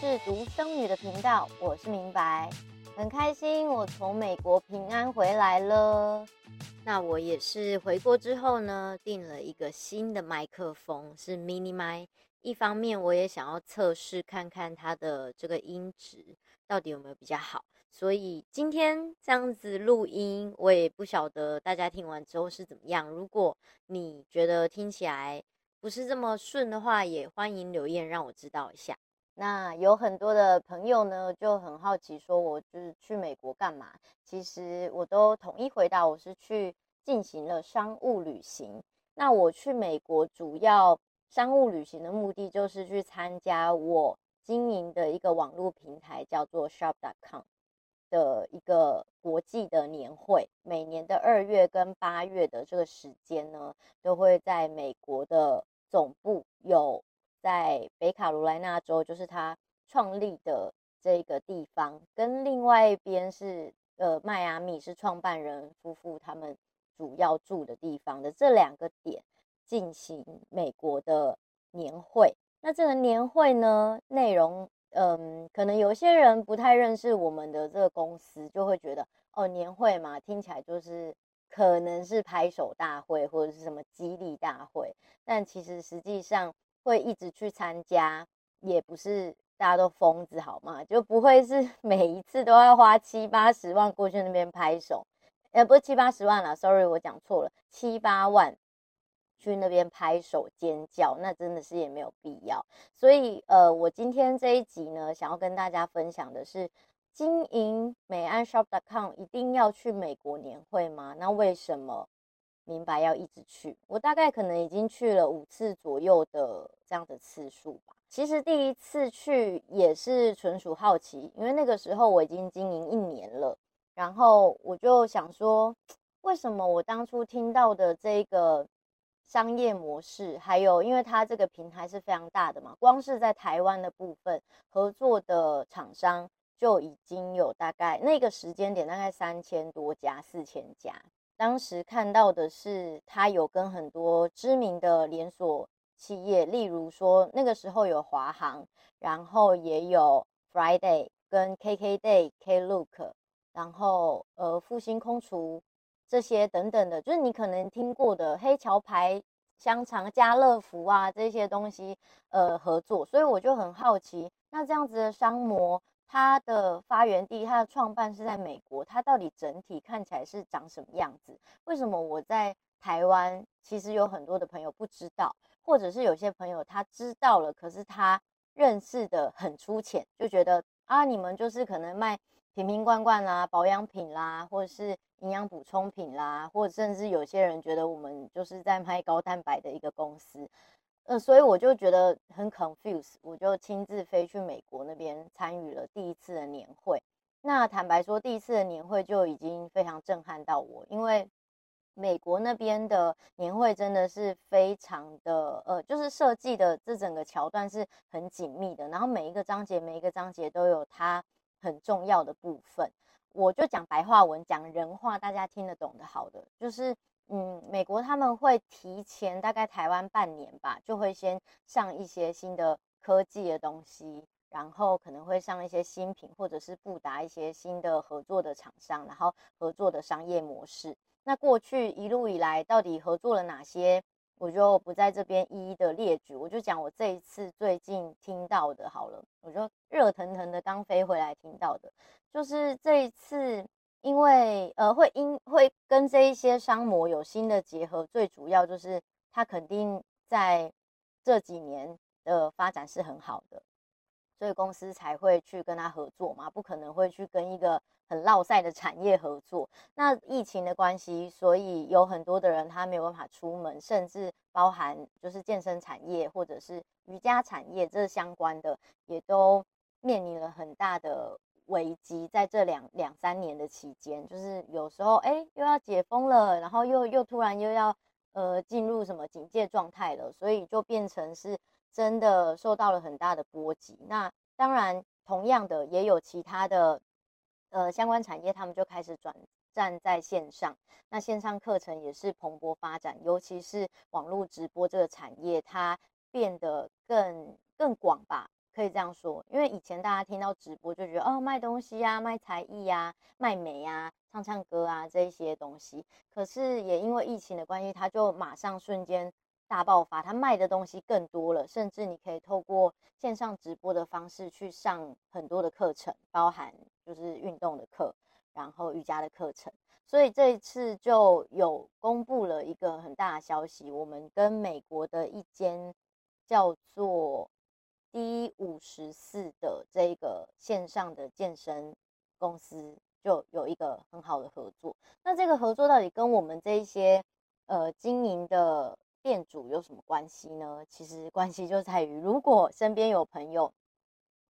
是独生女的频道，我是明白，很开心我从美国平安回来了。那我也是回国之后呢，订了一个新的麦克风，是 mini 麦。一方面我也想要测试看看它的这个音质到底有没有比较好，所以今天这样子录音，我也不晓得大家听完之后是怎么样。如果你觉得听起来不是这么顺的话，也欢迎留言让我知道一下。那有很多的朋友呢，就很好奇，说我就是去美国干嘛？其实我都统一回答，我是去进行了商务旅行。那我去美国主要商务旅行的目的，就是去参加我经营的一个网络平台，叫做 Shop.com 的一个国际的年会。每年的二月跟八月的这个时间呢，都会在美国的总部有。在北卡罗来纳州，就是他创立的这个地方，跟另外一边是呃迈阿密，是创办人夫妇他们主要住的地方的这两个点进行美国的年会。那这个年会呢，内容嗯，可能有些人不太认识我们的这个公司，就会觉得哦，年会嘛，听起来就是可能是拍手大会或者是什么激励大会，但其实实际上。会一直去参加，也不是大家都疯子好吗？就不会是 每一次都要花七八十万过去那边拍手，呃，不是七八十万啦，sorry，我讲错了，七八万去那边拍手尖叫，那真的是也没有必要。所以，呃，我今天这一集呢，想要跟大家分享的是，经营美安 shop.com 一定要去美国年会吗？那为什么？明白要一直去，我大概可能已经去了五次左右的这样的次数吧。其实第一次去也是纯属好奇，因为那个时候我已经经营一年了，然后我就想说，为什么我当初听到的这个商业模式，还有因为它这个平台是非常大的嘛，光是在台湾的部分合作的厂商就已经有大概那个时间点大概三千多家、四千家。当时看到的是，他有跟很多知名的连锁企业，例如说那个时候有华航，然后也有 Friday 跟 KKday、Klook，然后呃复兴空厨这些等等的，就是你可能听过的黑桥牌香肠、家乐福啊这些东西呃合作，所以我就很好奇，那这样子的商模。它的发源地，它的创办是在美国，它到底整体看起来是长什么样子？为什么我在台湾其实有很多的朋友不知道，或者是有些朋友他知道了，可是他认识的很粗浅，就觉得啊，你们就是可能卖瓶瓶罐罐啦、保养品啦，或者是营养补充品啦，或者甚至有些人觉得我们就是在卖高蛋白的一个公司。呃，所以我就觉得很 confuse，我就亲自飞去美国那边参与了第一次的年会。那坦白说，第一次的年会就已经非常震撼到我，因为美国那边的年会真的是非常的，呃，就是设计的这整个桥段是很紧密的，然后每一个章节每一个章节都有它很重要的部分。我就讲白话文，讲人话，大家听得懂的，好的，就是。嗯，美国他们会提前大概台湾半年吧，就会先上一些新的科技的东西，然后可能会上一些新品，或者是布达一些新的合作的厂商，然后合作的商业模式。那过去一路以来到底合作了哪些，我就不在这边一一的列举，我就讲我这一次最近听到的好了，我就热腾腾的刚飞回来听到的，就是这一次。因为呃，会因会跟这一些商模有新的结合，最主要就是他肯定在这几年的发展是很好的，所以公司才会去跟他合作嘛，不可能会去跟一个很落赛的产业合作。那疫情的关系，所以有很多的人他没有办法出门，甚至包含就是健身产业或者是瑜伽产业这相关的，也都面临了很大的。危机在这两两三年的期间，就是有时候哎又要解封了，然后又又突然又要呃进入什么警戒状态了，所以就变成是真的受到了很大的波及。那当然，同样的也有其他的呃相关产业，他们就开始转战在线上，那线上课程也是蓬勃发展，尤其是网络直播这个产业，它变得更更广吧。可以这样说，因为以前大家听到直播就觉得哦，卖东西呀、啊，卖才艺呀、啊，卖美呀、啊，唱唱歌啊这一些东西。可是也因为疫情的关系，它就马上瞬间大爆发，它卖的东西更多了，甚至你可以透过线上直播的方式去上很多的课程，包含就是运动的课，然后瑜伽的课程。所以这一次就有公布了一个很大的消息，我们跟美国的一间叫做。D 五十四的这个线上的健身公司就有一个很好的合作。那这个合作到底跟我们这一些呃经营的店主有什么关系呢？其实关系就在于，如果身边有朋友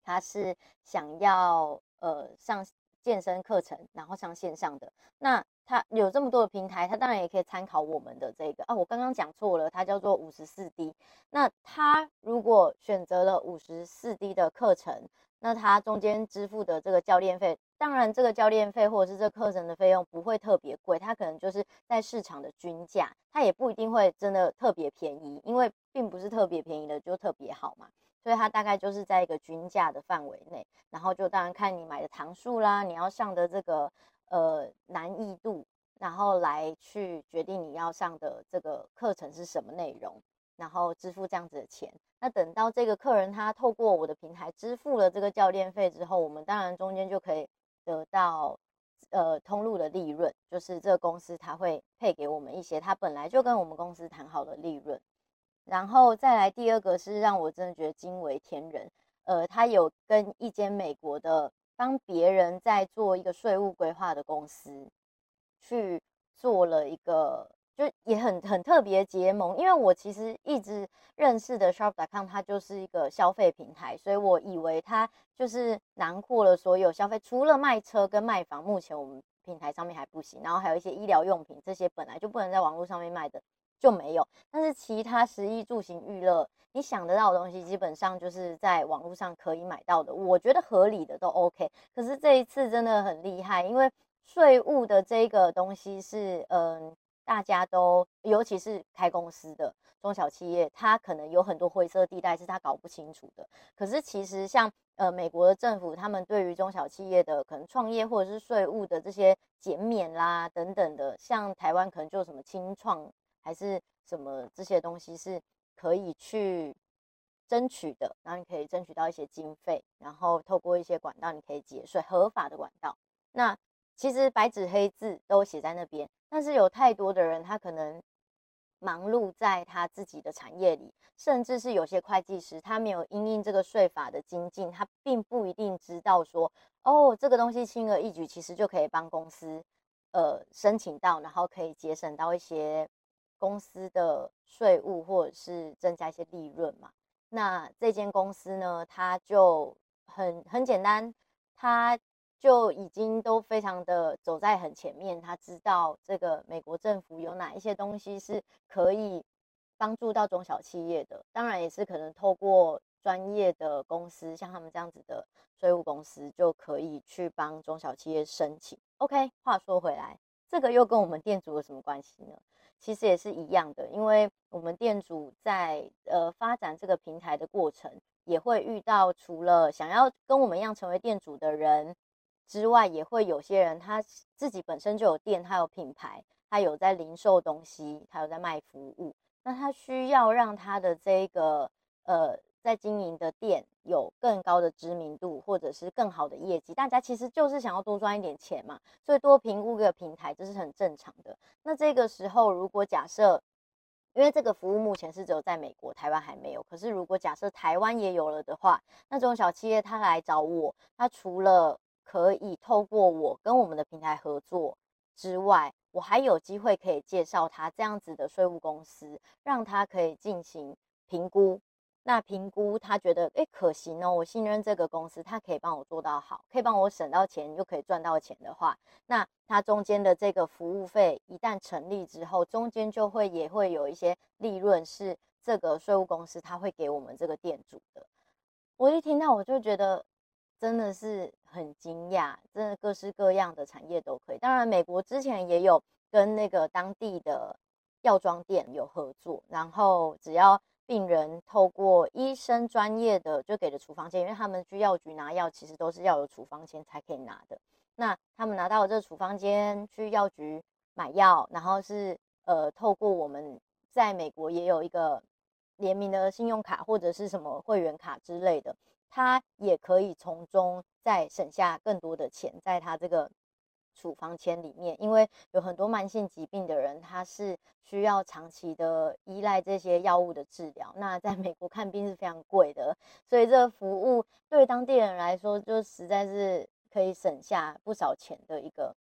他是想要呃上健身课程，然后上线上的，那他有这么多的平台，他当然也可以参考我们的这个啊。我刚刚讲错了，它叫做五十四 D。那他如果选择了五十四 D 的课程，那他中间支付的这个教练费，当然这个教练费或者是这课程的费用不会特别贵，它可能就是在市场的均价，它也不一定会真的特别便宜，因为并不是特别便宜的就特别好嘛。所以它大概就是在一个均价的范围内，然后就当然看你买的堂数啦，你要上的这个。呃，难易度，然后来去决定你要上的这个课程是什么内容，然后支付这样子的钱。那等到这个客人他透过我的平台支付了这个教练费之后，我们当然中间就可以得到呃通路的利润，就是这个公司他会配给我们一些他本来就跟我们公司谈好的利润。然后再来第二个是让我真的觉得惊为天人，呃，他有跟一间美国的。帮别人在做一个税务规划的公司，去做了一个，就也很很特别结盟。因为我其实一直认识的 Shop.com，它就是一个消费平台，所以我以为它就是囊括了所有消费，除了卖车跟卖房，目前我们平台上面还不行。然后还有一些医疗用品，这些本来就不能在网络上面卖的就没有。但是其他食衣住行娱乐。你想得到的东西，基本上就是在网络上可以买到的，我觉得合理的都 OK。可是这一次真的很厉害，因为税务的这个东西是，嗯，大家都，尤其是开公司的中小企业，它可能有很多灰色地带是他搞不清楚的。可是其实像，呃，美国的政府，他们对于中小企业的可能创业或者是税务的这些减免啦等等的，像台湾可能就什么清创还是什么这些东西是。可以去争取的，然后你可以争取到一些经费，然后透过一些管道，你可以节税，合法的管道。那其实白纸黑字都写在那边，但是有太多的人，他可能忙碌在他自己的产业里，甚至是有些会计师，他没有因应这个税法的精进，他并不一定知道说，哦，这个东西轻而易举，其实就可以帮公司呃申请到，然后可以节省到一些。公司的税务或者是增加一些利润嘛，那这间公司呢，它就很很简单，它就已经都非常的走在很前面，它知道这个美国政府有哪一些东西是可以帮助到中小企业的，当然也是可能透过专业的公司，像他们这样子的税务公司，就可以去帮中小企业申请。OK，话说回来，这个又跟我们店主有什么关系呢？其实也是一样的，因为我们店主在呃发展这个平台的过程，也会遇到除了想要跟我们一样成为店主的人之外，也会有些人他自己本身就有店，他有品牌，他有在零售东西，他有在卖服务，那他需要让他的这个呃。在经营的店有更高的知名度，或者是更好的业绩，大家其实就是想要多赚一点钱嘛，所以多评估个平台这是很正常的。那这个时候，如果假设，因为这个服务目前是只有在美国、台湾还没有，可是如果假设台湾也有了的话，那这种小企业他来找我，他除了可以透过我跟我们的平台合作之外，我还有机会可以介绍他这样子的税务公司，让他可以进行评估。那评估他觉得诶可行哦，我信任这个公司，他可以帮我做到好，可以帮我省到钱，又可以赚到钱的话，那他中间的这个服务费一旦成立之后，中间就会也会有一些利润是这个税务公司他会给我们这个店主的。我一听到我就觉得真的是很惊讶，真的各式各样的产业都可以。当然，美国之前也有跟那个当地的药妆店有合作，然后只要。病人透过医生专业的就给的处方箋，因为他们去药局拿药，其实都是要有处方箋才可以拿的。那他们拿到这个处方箋去药局买药，然后是呃透过我们在美国也有一个联名的信用卡或者是什么会员卡之类的，他也可以从中再省下更多的钱，在他这个。处方签里面，因为有很多慢性疾病的人，他是需要长期的依赖这些药物的治疗。那在美国看病是非常贵的，所以这个服务对当地人来说，就实在是可以省下不少钱的一个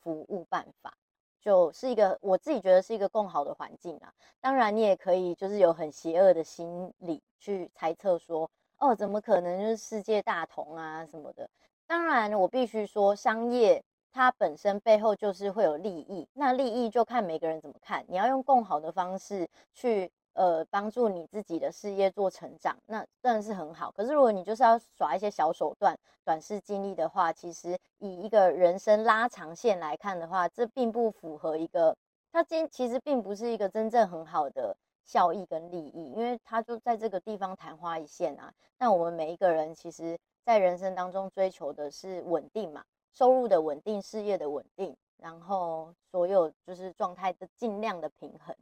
服务办法，就是一个我自己觉得是一个更好的环境啊。当然，你也可以就是有很邪恶的心理去猜测说，哦，怎么可能就是世界大同啊什么的？当然，我必须说商业。它本身背后就是会有利益，那利益就看每个人怎么看。你要用更好的方式去呃帮助你自己的事业做成长，那当然是很好。可是如果你就是要耍一些小手段、短视经历的话，其实以一个人生拉长线来看的话，这并不符合一个它今其实并不是一个真正很好的效益跟利益，因为它就在这个地方昙花一现啊。那我们每一个人其实在人生当中追求的是稳定嘛。收入的稳定，事业的稳定，然后所有就是状态的尽量的平衡。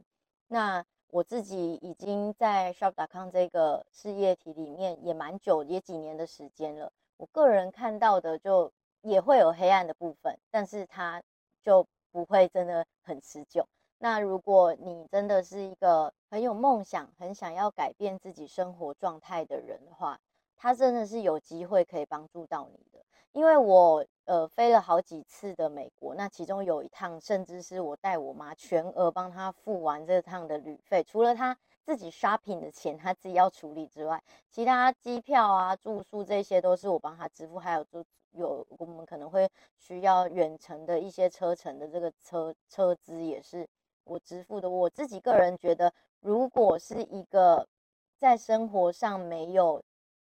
那我自己已经在 Shop.com 这个事业体里面也蛮久，也几年的时间了。我个人看到的就也会有黑暗的部分，但是它就不会真的很持久。那如果你真的是一个很有梦想、很想要改变自己生活状态的人的话，它真的是有机会可以帮助到你的。因为我呃飞了好几次的美国，那其中有一趟甚至是我带我妈全额帮她付完这趟的旅费，除了她自己 shopping 的钱 她自己要处理之外，其他机票啊、住宿这些都是我帮她支付，还有就有我们可能会需要远程的一些车程的这个车车资也是我支付的。我自己个人觉得，如果是一个在生活上没有。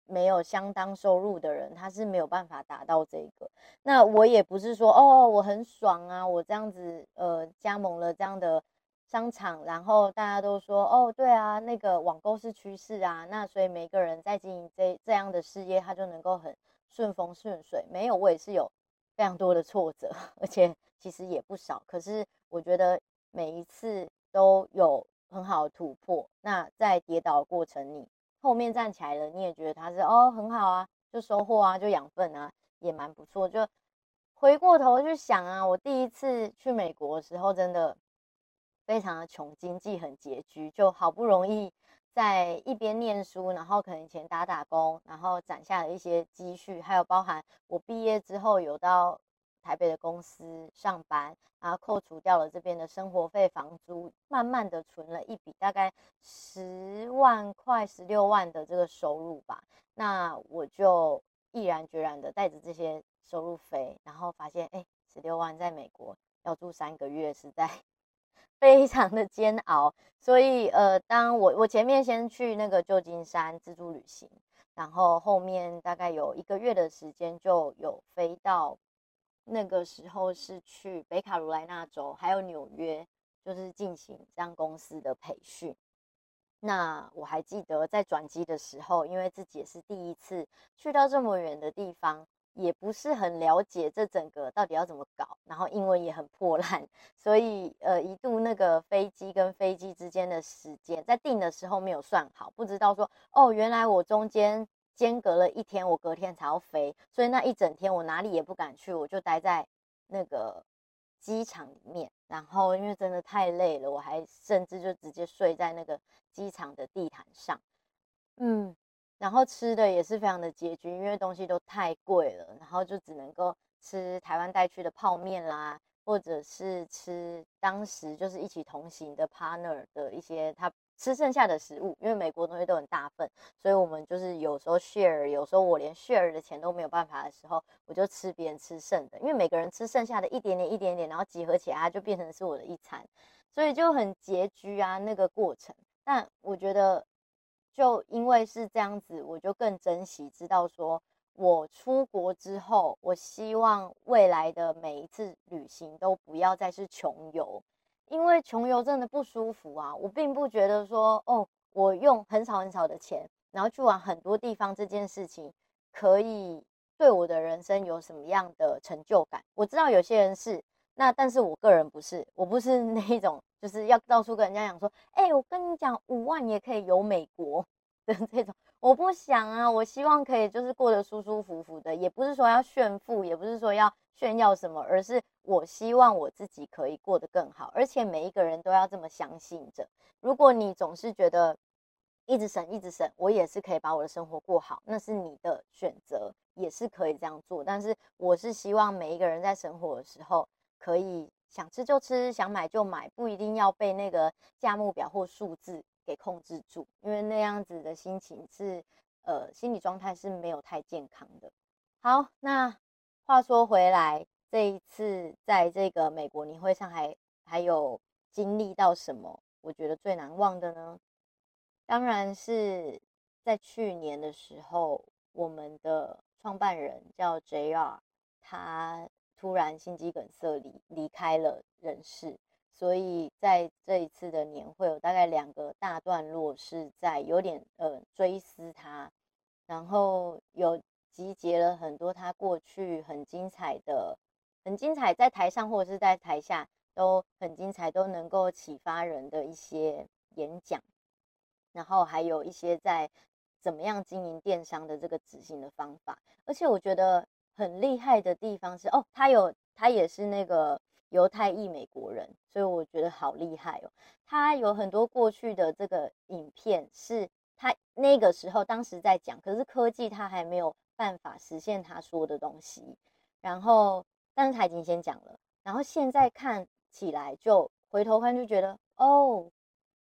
没有相当收入的人，他是没有办法达到这个。那我也不是说哦，我很爽啊，我这样子呃加盟了这样的商场，然后大家都说哦，对啊，那个网购是趋势啊，那所以每个人在经营这这样的事业，他就能够很顺风顺水。没有，我也是有非常多的挫折，而且其实也不少。可是我觉得每一次都有很好的突破。那在跌倒的过程里。后面站起来了，你也觉得他是哦很好啊，就收获啊，就养分啊，也蛮不错。就回过头去想啊，我第一次去美国的时候，真的非常的穷，经济很拮据，就好不容易在一边念书，然后可能以前打打工，然后攒下了一些积蓄，还有包含我毕业之后有到。台北的公司上班，然后扣除掉了这边的生活费、房租，慢慢的存了一笔大概十万块、十六万的这个收入吧。那我就毅然决然的带着这些收入飞，然后发现，哎，十六万在美国要住三个月，实在 非常的煎熬。所以，呃，当我我前面先去那个旧金山自助旅行，然后后面大概有一个月的时间就有飞到。那个时候是去北卡罗来纳州，还有纽约，就是进行这样公司的培训。那我还记得在转机的时候，因为自己也是第一次去到这么远的地方，也不是很了解这整个到底要怎么搞，然后英文也很破烂，所以呃一度那个飞机跟飞机之间的时间在定的时候没有算好，不知道说哦，原来我中间。间隔了一天，我隔天才要飞，所以那一整天我哪里也不敢去，我就待在那个机场里面。然后因为真的太累了，我还甚至就直接睡在那个机场的地毯上。嗯，然后吃的也是非常的拮据，因为东西都太贵了，然后就只能够吃台湾带去的泡面啦，或者是吃当时就是一起同行的 partner 的一些他。吃剩下的食物，因为美国东西都很大份，所以我们就是有时候 share，有时候我连 share 的钱都没有办法的时候，我就吃别人吃剩的，因为每个人吃剩下的一点点、一点点，然后集合起来，它就变成是我的一餐，所以就很拮据啊那个过程。但我觉得，就因为是这样子，我就更珍惜，知道说我出国之后，我希望未来的每一次旅行都不要再是穷游。因为穷游真的不舒服啊！我并不觉得说哦，我用很少很少的钱，然后去玩很多地方，这件事情可以对我的人生有什么样的成就感？我知道有些人是，那但是我个人不是，我不是 那一种，就是要到处跟人家讲说，哎、我跟你讲，五万也可以游美国 的这种，我不想啊，我希望可以就是过得舒舒服服的，也不是说要炫富，也不是说要炫耀什么，而是我希望我自己可以过得更好，而且每一个人都要这么相信着。如果你总是觉得一直省一直省，我也是可以把我的生活过好，那是你的选择，也是可以这样做。但是我是希望每一个人在生活的时候，可以想吃就吃，想买就买，不一定要被那个价目表或数字给控制住，因为那样子的心情是，呃，心理状态是没有太健康的。好，那话说回来，这一次在这个美国年会上还还有经历到什么？我觉得最难忘的呢，当然是在去年的时候，我们的创办人叫 JR，他突然心肌梗塞离离开了人世，所以在这一次的年会有大概两个大段落是在有点呃追思他，然后有集结了很多他过去很精彩的、很精彩在台上或者是在台下。都很精彩，都能够启发人的一些演讲，然后还有一些在怎么样经营电商的这个执行的方法。而且我觉得很厉害的地方是，哦，他有他也是那个犹太裔美国人，所以我觉得好厉害哦。他有很多过去的这个影片，是他那个时候当时在讲，可是科技他还没有办法实现他说的东西。然后，但是他已经先讲了，然后现在看。起来就回头看就觉得哦，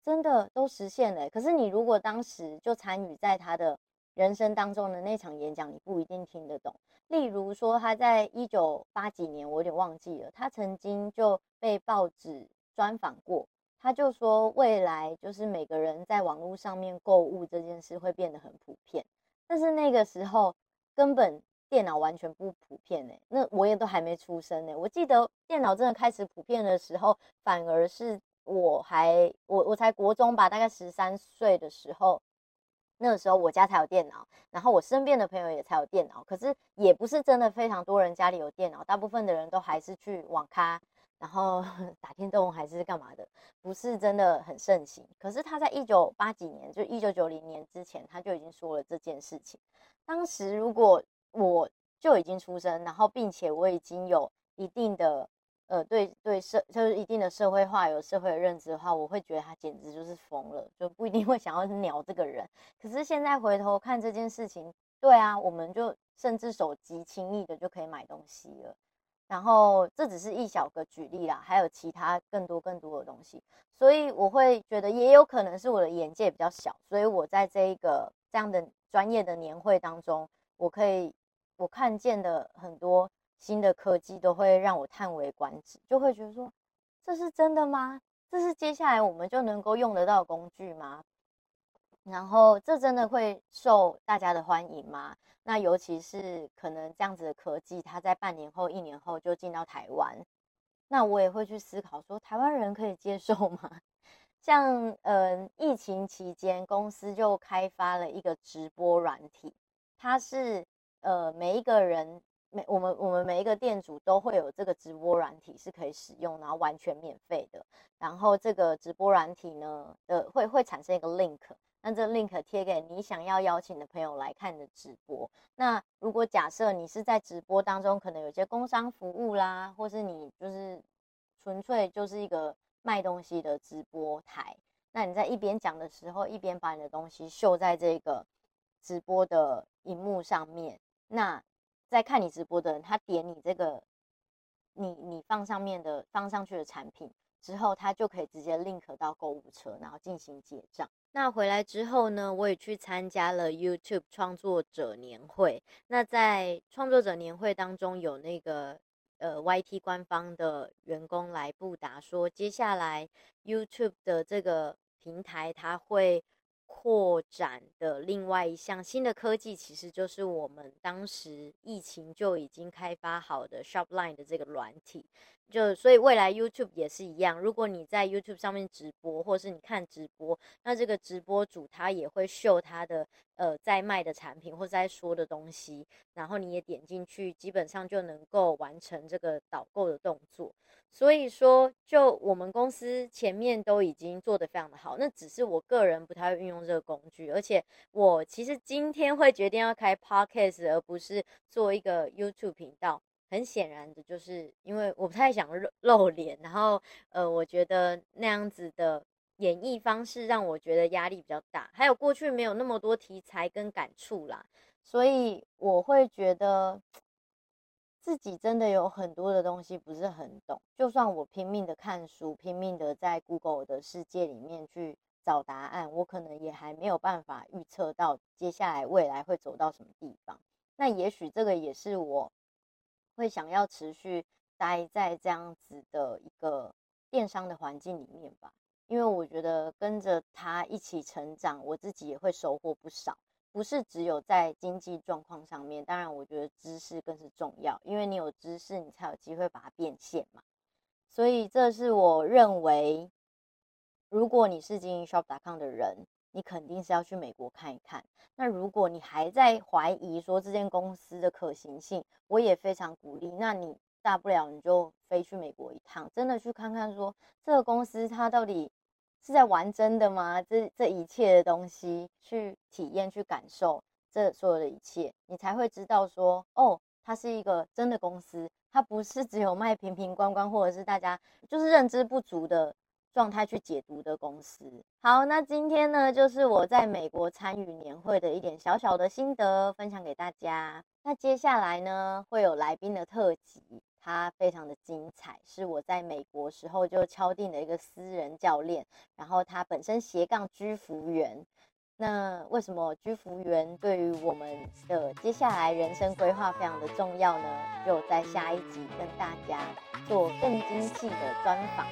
真的都实现了。可是你如果当时就参与在他的人生当中的那场演讲，你不一定听得懂。例如说他在一九八几年，我有点忘记了，他曾经就被报纸专访过，他就说未来就是每个人在网络上面购物这件事会变得很普遍，但是那个时候根本。电脑完全不普遍呢，那我也都还没出生呢。我记得电脑真的开始普遍的时候，反而是我还我我才国中吧，大概十三岁的时候，那个时候我家才有电脑，然后我身边的朋友也才有电脑。可是也不是真的非常多人家里有电脑，大部分的人都还是去网咖，然后 打电动还是干嘛的，不是真的很盛行。可是他在一九八几年，就一九九零年之前，他就已经说了这件事情。当时如果我就已经出生，然后并且我已经有一定的呃对对社就是一定的社会化有社会的认知的话，我会觉得他简直就是疯了，就不一定会想要鸟这个人。可是现在回头看这件事情，对啊，我们就甚至手机轻易的就可以买东西了。然后这只是一小个举例啦，还有其他更多更多的东西。所以我会觉得也有可能是我的眼界比较小，所以我在这一个这样的专业的年会当中，我可以。我看见的很多新的科技都会让我叹为观止，就会觉得说，这是真的吗？这是接下来我们就能够用得到的工具吗？然后这真的会受大家的欢迎吗？那尤其是可能这样子的科技，它在半年后、一年后就进到台湾，那我也会去思考说，台湾人可以接受吗？像嗯、呃，疫情期间公司就开发了一个直播软体，它是。呃，每一个人，每我们我们每一个店主都会有这个直播软体是可以使用，然后完全免费的。然后这个直播软体呢，呃，会会产生一个 link，那这 link 贴给你想要邀请的朋友来看你的直播。那如果假设你是在直播当中，可能有些工商服务啦，或是你就是纯粹就是一个卖东西的直播台，那你在一边讲的时候，一边把你的东西秀在这个直播的荧幕上面。那在看你直播的人，他点你这个，你你放上面的放上去的产品之后，他就可以直接 link 到购物车，然后进行结账。那回来之后呢，我也去参加了 YouTube 创作者年会。那在创作者年会当中，有那个呃 YT 官方的员工来布达说，接下来 YouTube 的这个平台，它会扩展的另外一项新的科技，其实就是我们当时疫情就已经开发好的 Shopline 的这个软体。就所以未来 YouTube 也是一样，如果你在 YouTube 上面直播，或是你看直播，那这个直播主他也会秀他的呃在卖的产品或在说的东西，然后你也点进去，基本上就能够完成这个导购的动作。所以说，就我们公司前面都已经做得非常的好，那只是我个人不太会运用这个工具，而且我其实今天会决定要开 Podcast，而不是做一个 YouTube 频道。很显然的，就是因为我不太想露露脸，然后呃，我觉得那样子的演绎方式让我觉得压力比较大，还有过去没有那么多题材跟感触啦，所以我会觉得自己真的有很多的东西不是很懂。就算我拼命的看书，拼命的在 Google 的世界里面去找答案，我可能也还没有办法预测到接下来未来会走到什么地方。那也许这个也是我。会想要持续待在这样子的一个电商的环境里面吧，因为我觉得跟着他一起成长，我自己也会收获不少。不是只有在经济状况上面，当然我觉得知识更是重要，因为你有知识，你才有机会把它变现嘛。所以这是我认为，如果你是经营 Shop.com 的人，你肯定是要去美国看一看。那如果你还在怀疑说这间公司的可行性，我也非常鼓励。那你大不了你就飞去美国一趟，真的去看看说这个公司它到底是在玩真的吗？这这一切的东西去体验、去感受这所有的一切，你才会知道说哦，它是一个真的公司，它不是只有卖瓶瓶罐罐，或者是大家就是认知不足的。状态去解读的公司。好，那今天呢，就是我在美国参与年会的一点小小的心得分享给大家。那接下来呢，会有来宾的特辑，他非常的精彩，是我在美国时候就敲定的一个私人教练，然后他本身斜杠居服员。那为什么居服员对于我们的接下来人生规划非常的重要呢？就在下一集跟大家做更精细的专访。